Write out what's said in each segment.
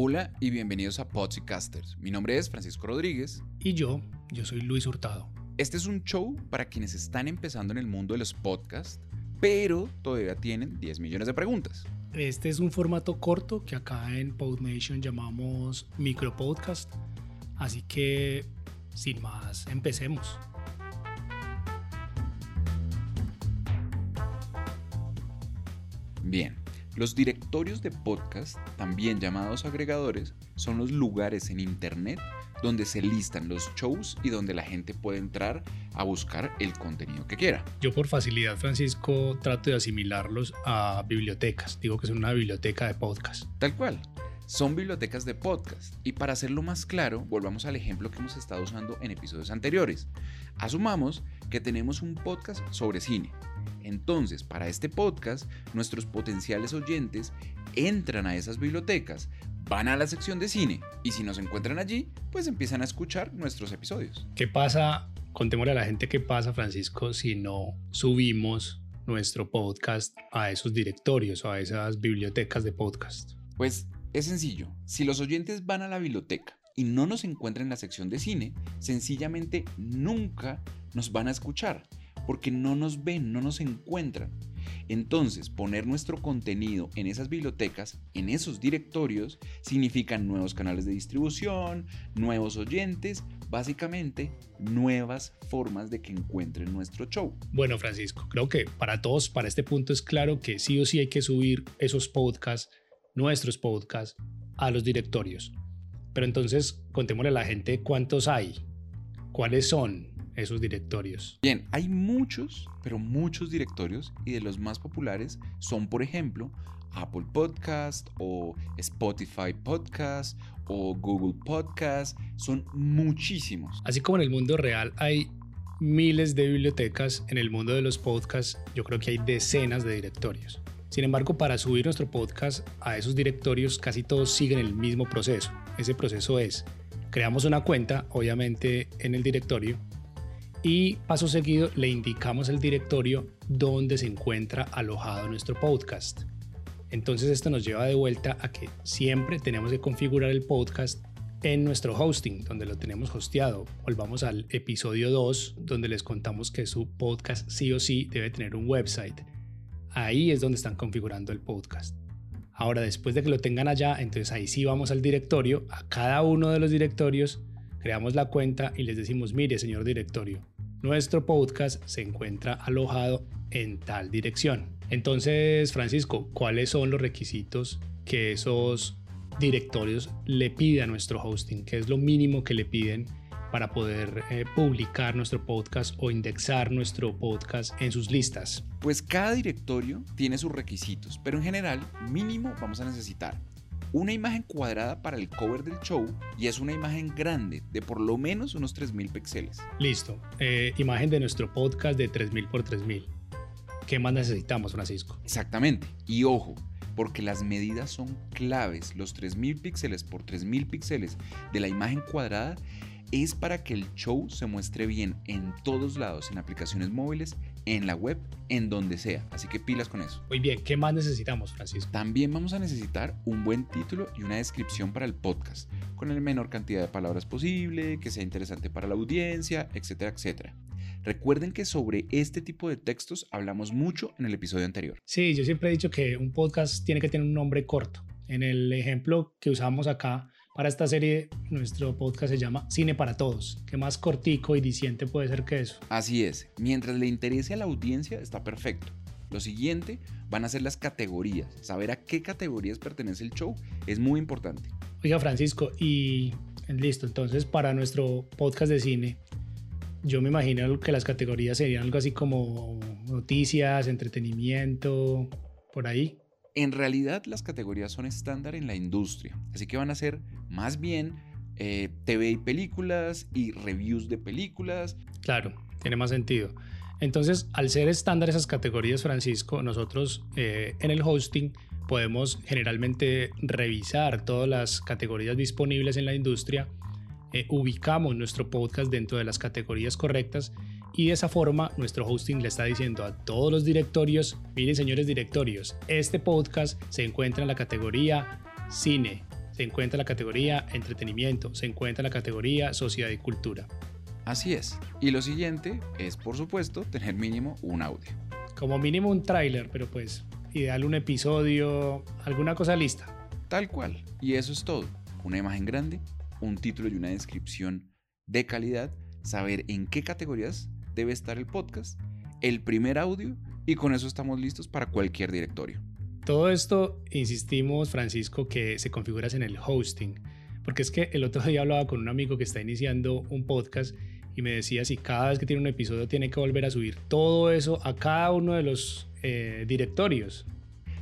Hola y bienvenidos a Podcasters. Mi nombre es Francisco Rodríguez. Y yo, yo soy Luis Hurtado. Este es un show para quienes están empezando en el mundo de los podcasts, pero todavía tienen 10 millones de preguntas. Este es un formato corto que acá en PodNation llamamos micropodcast. Así que, sin más, empecemos. Bien, los directorios de podcast, también llamados agregadores, son los lugares en Internet donde se listan los shows y donde la gente puede entrar a buscar el contenido que quiera. Yo por facilidad, Francisco, trato de asimilarlos a bibliotecas. Digo que es una biblioteca de podcast. Tal cual. Son bibliotecas de podcast. Y para hacerlo más claro, volvamos al ejemplo que hemos estado usando en episodios anteriores. Asumamos que tenemos un podcast sobre cine entonces, para este podcast, nuestros potenciales oyentes entran a esas bibliotecas, van a la sección de cine y si nos encuentran allí, pues empiezan a escuchar nuestros episodios. ¿Qué pasa? Contémosle a la gente qué pasa, Francisco, si no subimos nuestro podcast a esos directorios o a esas bibliotecas de podcast. Pues es sencillo. Si los oyentes van a la biblioteca y no nos encuentran en la sección de cine, sencillamente nunca nos van a escuchar porque no nos ven, no nos encuentran. Entonces, poner nuestro contenido en esas bibliotecas, en esos directorios, significa nuevos canales de distribución, nuevos oyentes, básicamente nuevas formas de que encuentren nuestro show. Bueno, Francisco, creo que para todos, para este punto es claro que sí o sí hay que subir esos podcasts, nuestros podcasts, a los directorios. Pero entonces, contémosle a la gente cuántos hay, cuáles son, esos directorios? Bien, hay muchos, pero muchos directorios y de los más populares son, por ejemplo, Apple Podcast o Spotify Podcast o Google Podcast. Son muchísimos. Así como en el mundo real hay miles de bibliotecas, en el mundo de los podcasts yo creo que hay decenas de directorios. Sin embargo, para subir nuestro podcast a esos directorios casi todos siguen el mismo proceso. Ese proceso es, creamos una cuenta, obviamente en el directorio, y paso seguido le indicamos el directorio donde se encuentra alojado nuestro podcast. Entonces esto nos lleva de vuelta a que siempre tenemos que configurar el podcast en nuestro hosting, donde lo tenemos hosteado. Volvamos al episodio 2, donde les contamos que su podcast sí o sí debe tener un website. Ahí es donde están configurando el podcast. Ahora, después de que lo tengan allá, entonces ahí sí vamos al directorio, a cada uno de los directorios creamos la cuenta y les decimos, mire señor directorio, nuestro podcast se encuentra alojado en tal dirección. Entonces, Francisco, ¿cuáles son los requisitos que esos directorios le piden a nuestro hosting? ¿Qué es lo mínimo que le piden para poder eh, publicar nuestro podcast o indexar nuestro podcast en sus listas? Pues cada directorio tiene sus requisitos, pero en general mínimo vamos a necesitar una imagen cuadrada para el cover del show y es una imagen grande de por lo menos unos 3000 píxeles. Listo, eh, imagen de nuestro podcast de 3000 por 3000. ¿Qué más necesitamos, Francisco? Exactamente, y ojo, porque las medidas son claves. Los 3000 píxeles por 3000 píxeles de la imagen cuadrada es para que el show se muestre bien en todos lados, en aplicaciones móviles, en la web, en donde sea. Así que pilas con eso. Muy bien, ¿qué más necesitamos, Francisco? También vamos a necesitar un buen título y una descripción para el podcast, con la menor cantidad de palabras posible, que sea interesante para la audiencia, etcétera, etcétera. Recuerden que sobre este tipo de textos hablamos mucho en el episodio anterior. Sí, yo siempre he dicho que un podcast tiene que tener un nombre corto. En el ejemplo que usamos acá, para esta serie, nuestro podcast se llama Cine para Todos. ¿Qué más cortico y diciente puede ser que eso? Así es. Mientras le interese a la audiencia, está perfecto. Lo siguiente van a ser las categorías. Saber a qué categorías pertenece el show es muy importante. Oiga, Francisco, y listo. Entonces, para nuestro podcast de cine, yo me imagino que las categorías serían algo así como noticias, entretenimiento, por ahí. En realidad las categorías son estándar en la industria, así que van a ser más bien eh, TV y películas y reviews de películas. Claro, tiene más sentido. Entonces, al ser estándar esas categorías, Francisco, nosotros eh, en el hosting podemos generalmente revisar todas las categorías disponibles en la industria, eh, ubicamos nuestro podcast dentro de las categorías correctas y de esa forma nuestro hosting le está diciendo a todos los directorios, miren señores directorios, este podcast se encuentra en la categoría cine, se encuentra en la categoría entretenimiento, se encuentra en la categoría sociedad y cultura. Así es. Y lo siguiente es, por supuesto, tener mínimo un audio. Como mínimo un tráiler, pero pues ideal un episodio, alguna cosa lista. Tal cual. Y eso es todo. Una imagen grande, un título y una descripción de calidad, saber en qué categorías debe estar el podcast, el primer audio y con eso estamos listos para cualquier directorio. Todo esto, insistimos, Francisco, que se configuras en el hosting, porque es que el otro día hablaba con un amigo que está iniciando un podcast y me decía si cada vez que tiene un episodio tiene que volver a subir todo eso a cada uno de los eh, directorios.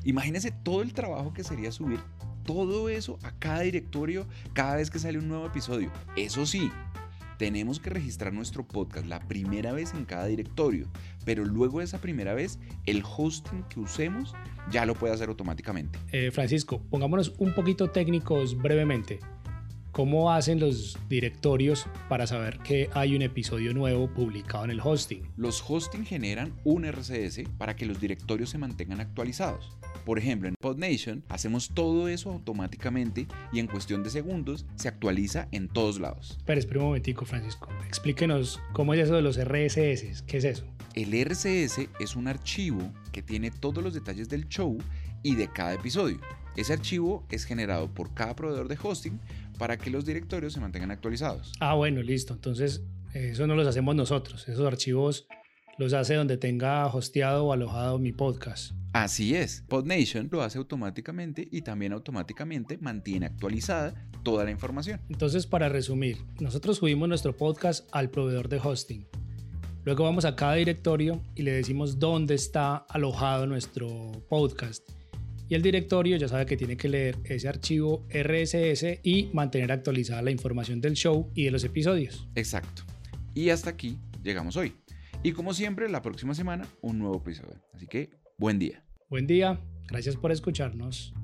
Imagínese todo el trabajo que sería subir todo eso a cada directorio cada vez que sale un nuevo episodio. Eso sí, tenemos que registrar nuestro podcast la primera vez en cada directorio, pero luego de esa primera vez, el hosting que usemos ya lo puede hacer automáticamente. Eh, Francisco, pongámonos un poquito técnicos brevemente. ¿Cómo hacen los directorios para saber que hay un episodio nuevo publicado en el hosting? Los hosting generan un RCS para que los directorios se mantengan actualizados. Por ejemplo, en PodNation hacemos todo eso automáticamente y en cuestión de segundos se actualiza en todos lados. Pero espera un momentico, Francisco. Explíquenos cómo es eso de los RSS. ¿Qué es eso? El RCS es un archivo que tiene todos los detalles del show y de cada episodio. Ese archivo es generado por cada proveedor de hosting para que los directorios se mantengan actualizados. Ah, bueno, listo. Entonces, eso no los hacemos nosotros. Esos archivos los hace donde tenga hosteado o alojado mi podcast. Así es, PodNation lo hace automáticamente y también automáticamente mantiene actualizada toda la información. Entonces, para resumir, nosotros subimos nuestro podcast al proveedor de hosting. Luego vamos a cada directorio y le decimos dónde está alojado nuestro podcast y el directorio ya sabe que tiene que leer ese archivo RSS y mantener actualizada la información del show y de los episodios. Exacto. Y hasta aquí llegamos hoy. Y como siempre, la próxima semana un nuevo episodio. Así que, buen día. Buen día, gracias por escucharnos.